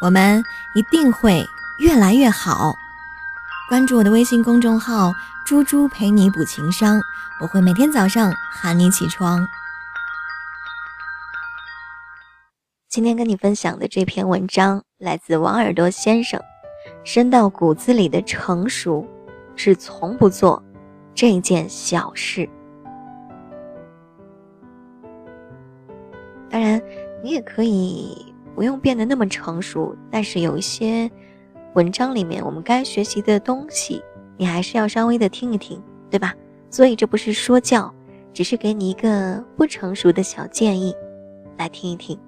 我们一定会越来越好。关注我的微信公众号“猪猪陪你补情商”，我会每天早上喊你起床。今天跟你分享的这篇文章来自王耳朵先生，深到骨子里的成熟，是从不做这件小事。当然，你也可以不用变得那么成熟，但是有一些。文章里面我们该学习的东西，你还是要稍微的听一听，对吧？所以这不是说教，只是给你一个不成熟的小建议，来听一听。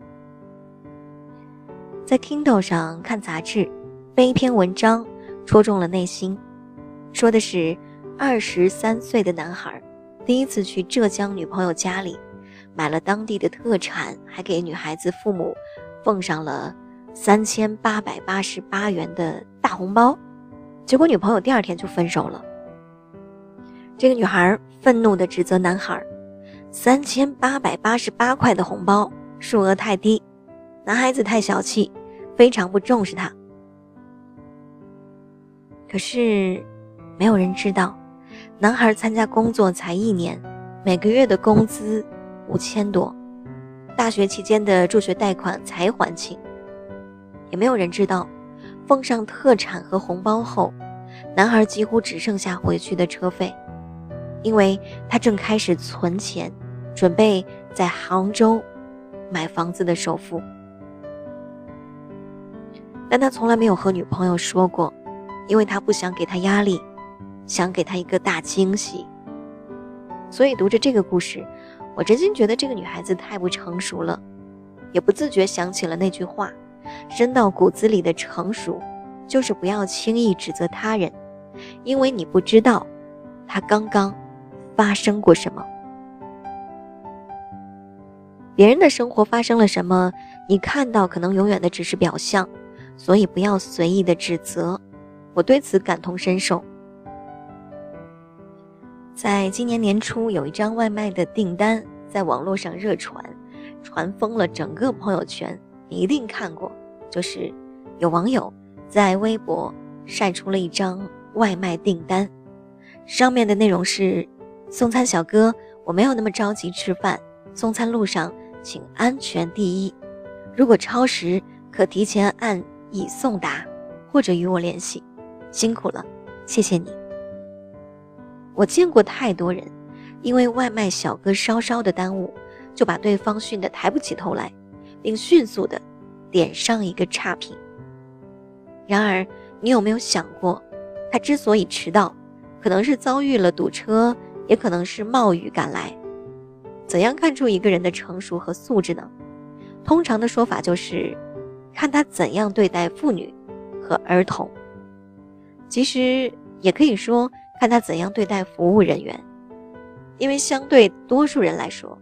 在 Kindle 上看杂志，被一篇文章戳中了内心，说的是二十三岁的男孩第一次去浙江女朋友家里，买了当地的特产，还给女孩子父母奉上了。三千八百八十八元的大红包，结果女朋友第二天就分手了。这个女孩愤怒地指责男孩：“三千八百八十八块的红包，数额太低，男孩子太小气，非常不重视他。”可是，没有人知道，男孩参加工作才一年，每个月的工资五千多，大学期间的助学贷款才还清。也没有人知道，奉上特产和红包后，男孩几乎只剩下回去的车费，因为他正开始存钱，准备在杭州买房子的首付。但他从来没有和女朋友说过，因为他不想给她压力，想给她一个大惊喜。所以读着这个故事，我真心觉得这个女孩子太不成熟了，也不自觉想起了那句话。深到骨子里的成熟，就是不要轻易指责他人，因为你不知道他刚刚发生过什么。别人的生活发生了什么，你看到可能永远的只是表象，所以不要随意的指责。我对此感同身受。在今年年初，有一张外卖的订单在网络上热传，传疯了整个朋友圈。你一定看过，就是有网友在微博晒出了一张外卖订单，上面的内容是：送餐小哥，我没有那么着急吃饭，送餐路上请安全第一。如果超时，可提前按已送达或者与我联系。辛苦了，谢谢你。我见过太多人，因为外卖小哥稍稍的耽误，就把对方训得抬不起头来。并迅速的点上一个差评。然而，你有没有想过，他之所以迟到，可能是遭遇了堵车，也可能是冒雨赶来。怎样看出一个人的成熟和素质呢？通常的说法就是，看他怎样对待妇女和儿童。其实也可以说，看他怎样对待服务人员，因为相对多数人来说，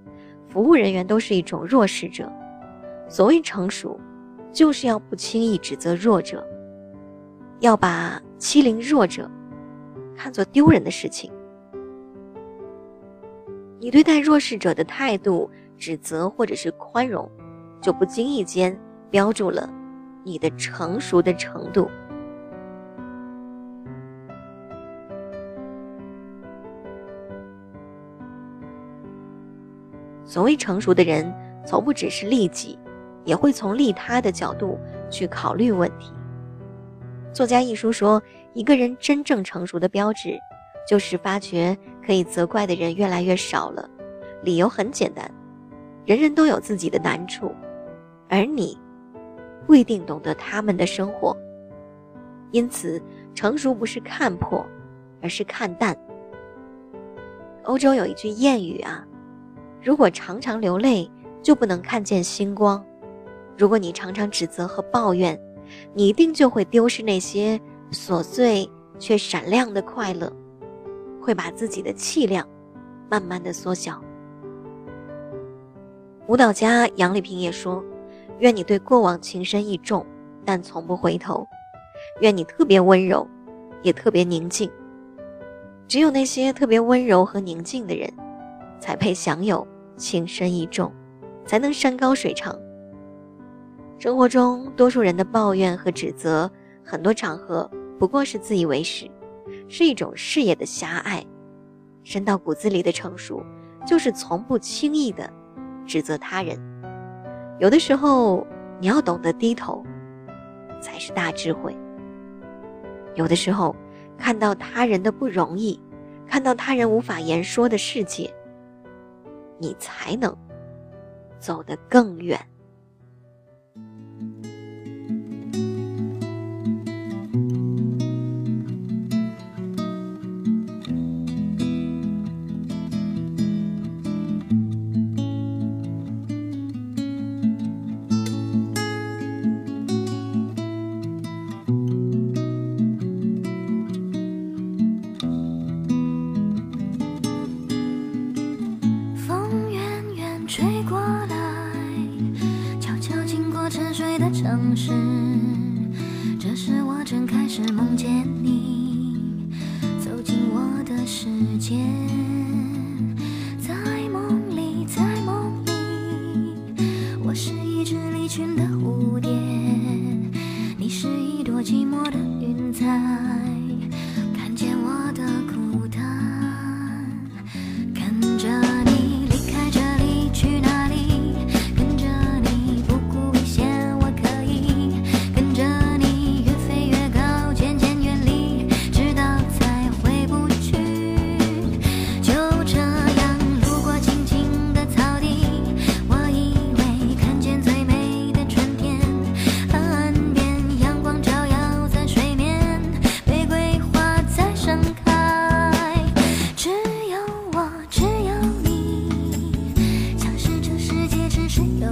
服务人员都是一种弱势者。所谓成熟，就是要不轻易指责弱者，要把欺凌弱者看作丢人的事情。你对待弱势者的态度、指责或者是宽容，就不经意间标注了你的成熟的程度。所谓成熟的人，从不只是利己。也会从利他的角度去考虑问题。作家一书说，一个人真正成熟的标志，就是发觉可以责怪的人越来越少了。理由很简单，人人都有自己的难处，而你不一定懂得他们的生活。因此，成熟不是看破，而是看淡。欧洲有一句谚语啊，如果常常流泪，就不能看见星光。如果你常常指责和抱怨，你一定就会丢失那些琐碎却闪亮的快乐，会把自己的气量慢慢的缩小。舞蹈家杨丽萍也说：“愿你对过往情深意重，但从不回头；愿你特别温柔，也特别宁静。只有那些特别温柔和宁静的人，才配享有情深意重，才能山高水长。”生活中，多数人的抱怨和指责，很多场合不过是自以为是，是一种视野的狭隘。深到骨子里的成熟，就是从不轻易的指责他人。有的时候，你要懂得低头，才是大智慧。有的时候，看到他人的不容易，看到他人无法言说的世界，你才能走得更远。沉睡的城市，这时我正开始梦见你走进我的世界，在梦里，在梦里，我是一只离群的蝴蝶，你是一朵寂寞的云彩。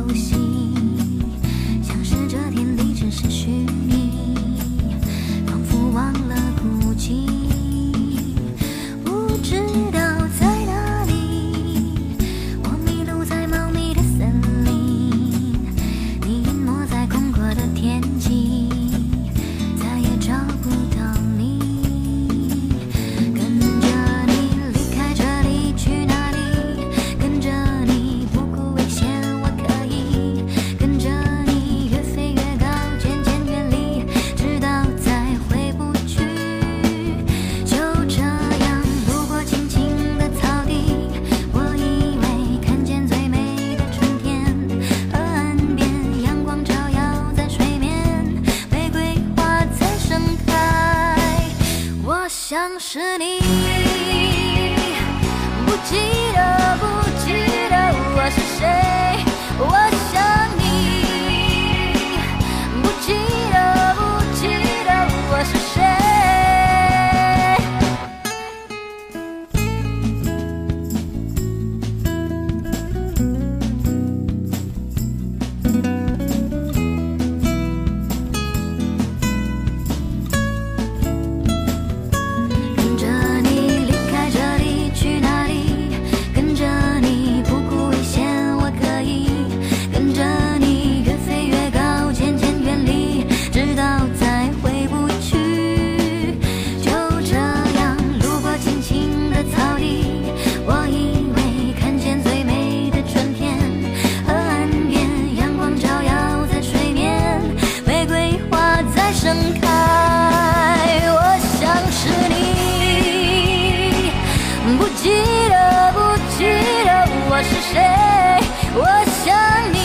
游戏。是你，我是谁？我想你，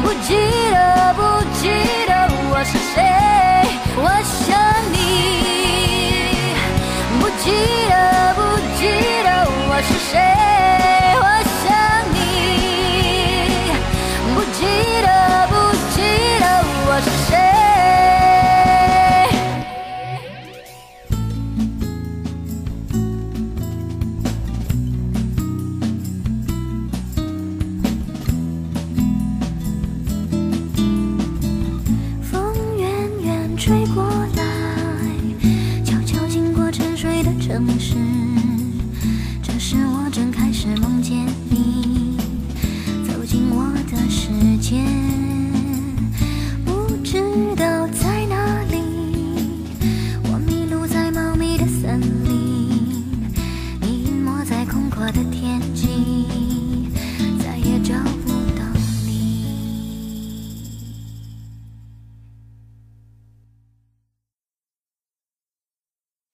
不记得，不记得我是谁。我想你，不记得。吹过